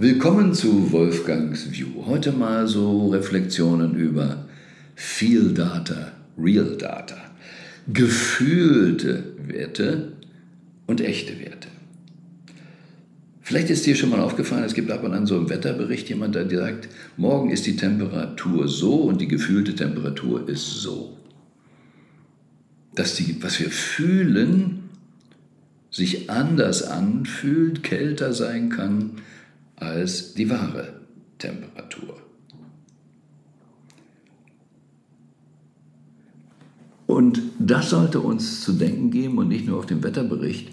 Willkommen zu Wolfgangs View. Heute mal so Reflexionen über Feel Data, Real Data, gefühlte Werte und echte Werte. Vielleicht ist dir schon mal aufgefallen, es gibt ab und an so im Wetterbericht jemand, der sagt, morgen ist die Temperatur so und die gefühlte Temperatur ist so. Dass die, was wir fühlen, sich anders anfühlt, kälter sein kann als die wahre Temperatur. Und das sollte uns zu denken geben und nicht nur auf den Wetterbericht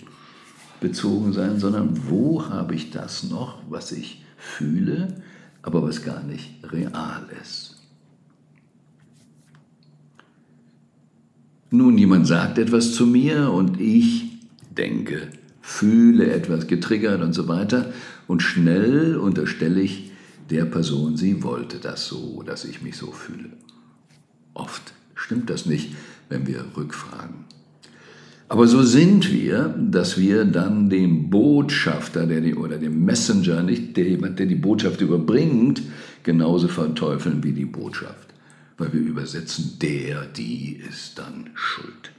bezogen sein, sondern wo habe ich das noch, was ich fühle, aber was gar nicht real ist. Nun, jemand sagt etwas zu mir und ich denke, fühle etwas getriggert und so weiter. Und schnell unterstelle ich der Person, sie wollte das so, dass ich mich so fühle. Oft stimmt das nicht, wenn wir rückfragen. Aber so sind wir, dass wir dann den Botschafter der die, oder den Messenger, nicht der, jemand, der die Botschaft überbringt, genauso verteufeln wie die Botschaft. Weil wir übersetzen, der, die ist dann schuld.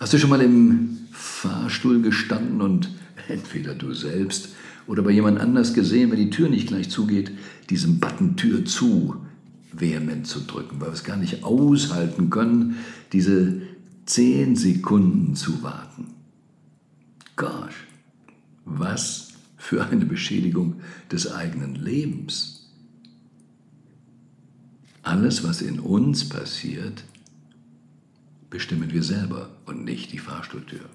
Hast du schon mal im Fahrstuhl gestanden und entweder du selbst oder bei jemand anders gesehen, wenn die Tür nicht gleich zugeht, diesen Button Tür zu vehement zu drücken, weil wir es gar nicht aushalten können, diese zehn Sekunden zu warten. Gosh, was für eine Beschädigung des eigenen Lebens. Alles, was in uns passiert, bestimmen wir selber und nicht die Fahrstuhltür.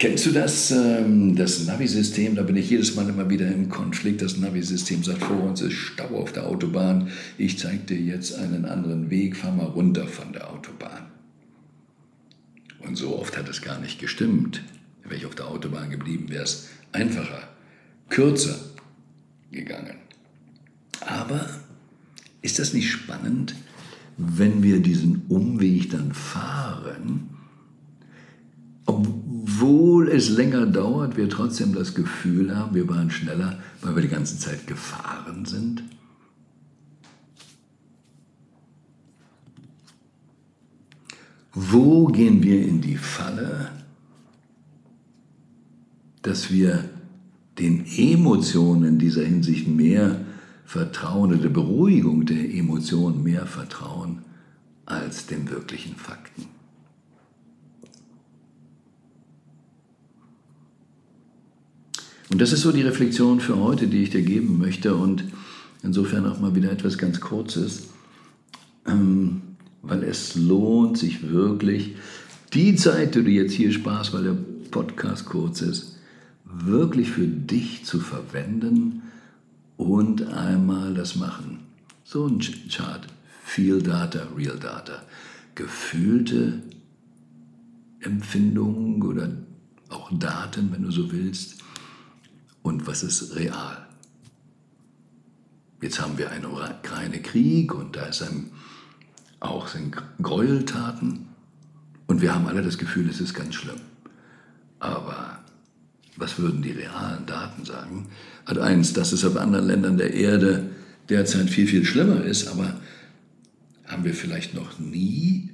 Kennst du das, ähm, das Navi-System? Da bin ich jedes Mal immer wieder im Konflikt. Das Navi-System sagt, vor uns ist Stau auf der Autobahn. Ich zeige dir jetzt einen anderen Weg, fahr mal runter von der Autobahn. Und so oft hat es gar nicht gestimmt. Wäre ich auf der Autobahn geblieben, wäre es einfacher, kürzer gegangen. Aber ist das nicht spannend, wenn wir diesen Umweg dann fahren, obwohl es länger dauert, wir trotzdem das Gefühl haben, wir waren schneller, weil wir die ganze Zeit gefahren sind? Wo gehen wir in die Falle, dass wir den Emotionen in dieser Hinsicht mehr vertrauen oder der Beruhigung der Emotionen mehr vertrauen als den wirklichen Fakten? Und das ist so die Reflexion für heute, die ich dir geben möchte und insofern auch mal wieder etwas ganz Kurzes, ähm, weil es lohnt sich wirklich, die Zeit, die du jetzt hier sparst, weil der Podcast kurz ist, wirklich für dich zu verwenden und einmal das machen. So ein Chart, Feel Data, Real Data, gefühlte Empfindungen oder auch Daten, wenn du so willst, und was ist real. Jetzt haben wir einen Ukraine-Krieg und da ist ein, auch sind Gräueltaten und wir haben alle das Gefühl, es ist ganz schlimm. Aber was würden die realen Daten sagen? Hat eins, dass es auf anderen Ländern der Erde derzeit viel, viel schlimmer ist, aber haben wir vielleicht noch nie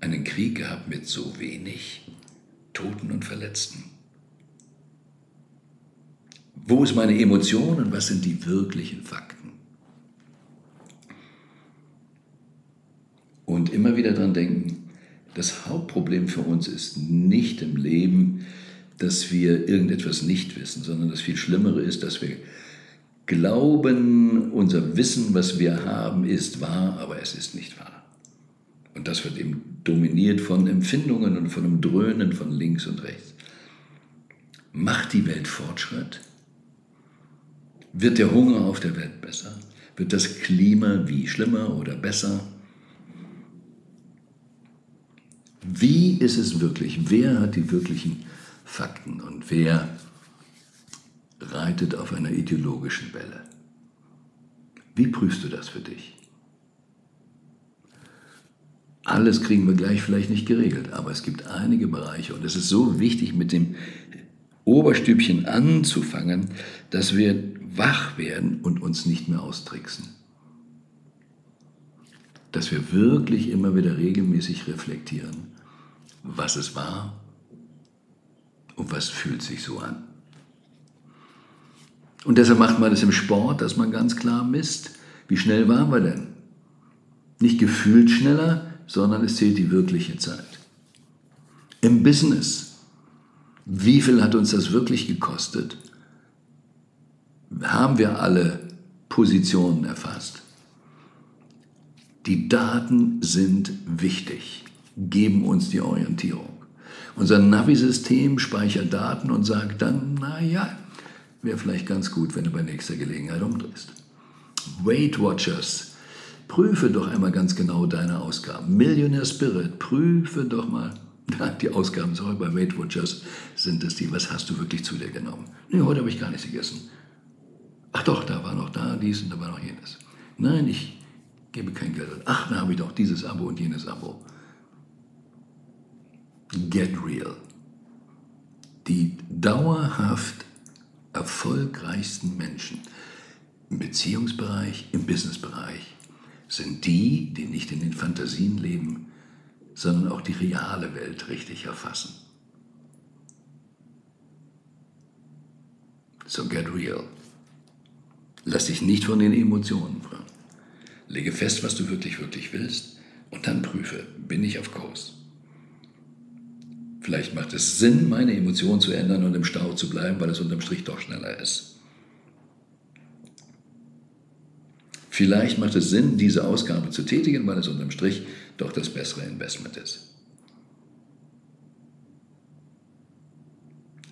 einen Krieg gehabt mit so wenig Toten und Verletzten? Wo ist meine Emotion und was sind die wirklichen Fakten? Und immer wieder daran denken, das Hauptproblem für uns ist nicht im Leben, dass wir irgendetwas nicht wissen, sondern das viel Schlimmere ist, dass wir glauben, unser Wissen, was wir haben, ist wahr, aber es ist nicht wahr. Und das wird eben dominiert von Empfindungen und von einem Dröhnen von links und rechts. Macht die Welt Fortschritt? Wird der Hunger auf der Welt besser? Wird das Klima wie schlimmer oder besser? Wie ist es wirklich? Wer hat die wirklichen Fakten und wer reitet auf einer ideologischen Welle? Wie prüfst du das für dich? alles kriegen wir gleich vielleicht nicht geregelt, aber es gibt einige Bereiche und es ist so wichtig, mit dem Oberstübchen anzufangen, dass wir wach werden und uns nicht mehr austricksen. Dass wir wirklich immer wieder regelmäßig reflektieren, was es war und was fühlt sich so an. Und deshalb macht man das im Sport, dass man ganz klar misst, wie schnell waren wir denn? Nicht gefühlt schneller, sondern es zählt die wirkliche Zeit. Im Business, wie viel hat uns das wirklich gekostet? Haben wir alle Positionen erfasst? Die Daten sind wichtig, geben uns die Orientierung. Unser Navi-System speichert Daten und sagt dann, naja, wäre vielleicht ganz gut, wenn du bei nächster Gelegenheit umdrehst. Weight Watchers, prüfe doch einmal ganz genau deine Ausgaben. Millionaire Spirit, prüfe doch mal. Die Ausgaben sorry, bei Weight Watchers sind es die, was hast du wirklich zu dir genommen? Nee, heute habe ich gar nichts gegessen. Ach doch, da war noch da dies und da war noch jenes. Nein, ich gebe kein Geld. Ach, da habe ich doch dieses Abo und jenes Abo. Get real. Die dauerhaft erfolgreichsten Menschen im Beziehungsbereich, im Businessbereich sind die, die nicht in den Fantasien leben, sondern auch die reale Welt richtig erfassen. So get real. Lass dich nicht von den Emotionen führen. Lege fest, was du wirklich, wirklich willst und dann prüfe, bin ich auf Kurs. Vielleicht macht es Sinn, meine Emotionen zu ändern und im Stau zu bleiben, weil es unterm Strich doch schneller ist. Vielleicht macht es Sinn, diese Ausgabe zu tätigen, weil es unterm Strich doch das bessere Investment ist.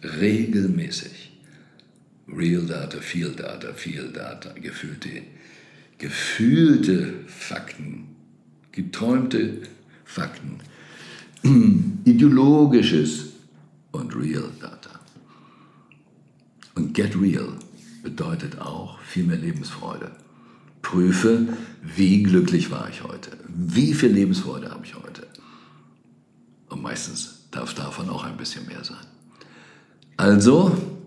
Regelmäßig. Real Data, Feel Data, Feel Data, gefühlte, gefühlte Fakten, geträumte Fakten ideologisches und real Data. Und get real bedeutet auch viel mehr Lebensfreude. Prüfe, wie glücklich war ich heute? Wie viel Lebensfreude habe ich heute? Und meistens darf davon auch ein bisschen mehr sein. Also,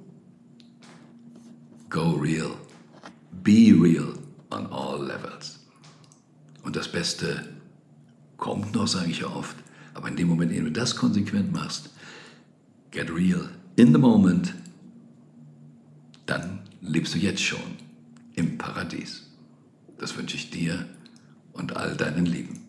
go real. Be real on all levels. Und das Beste kommt noch, sage ich ja oft, aber in dem Moment, in dem du das konsequent machst, get real, in the moment, dann lebst du jetzt schon im Paradies. Das wünsche ich dir und all deinen Lieben.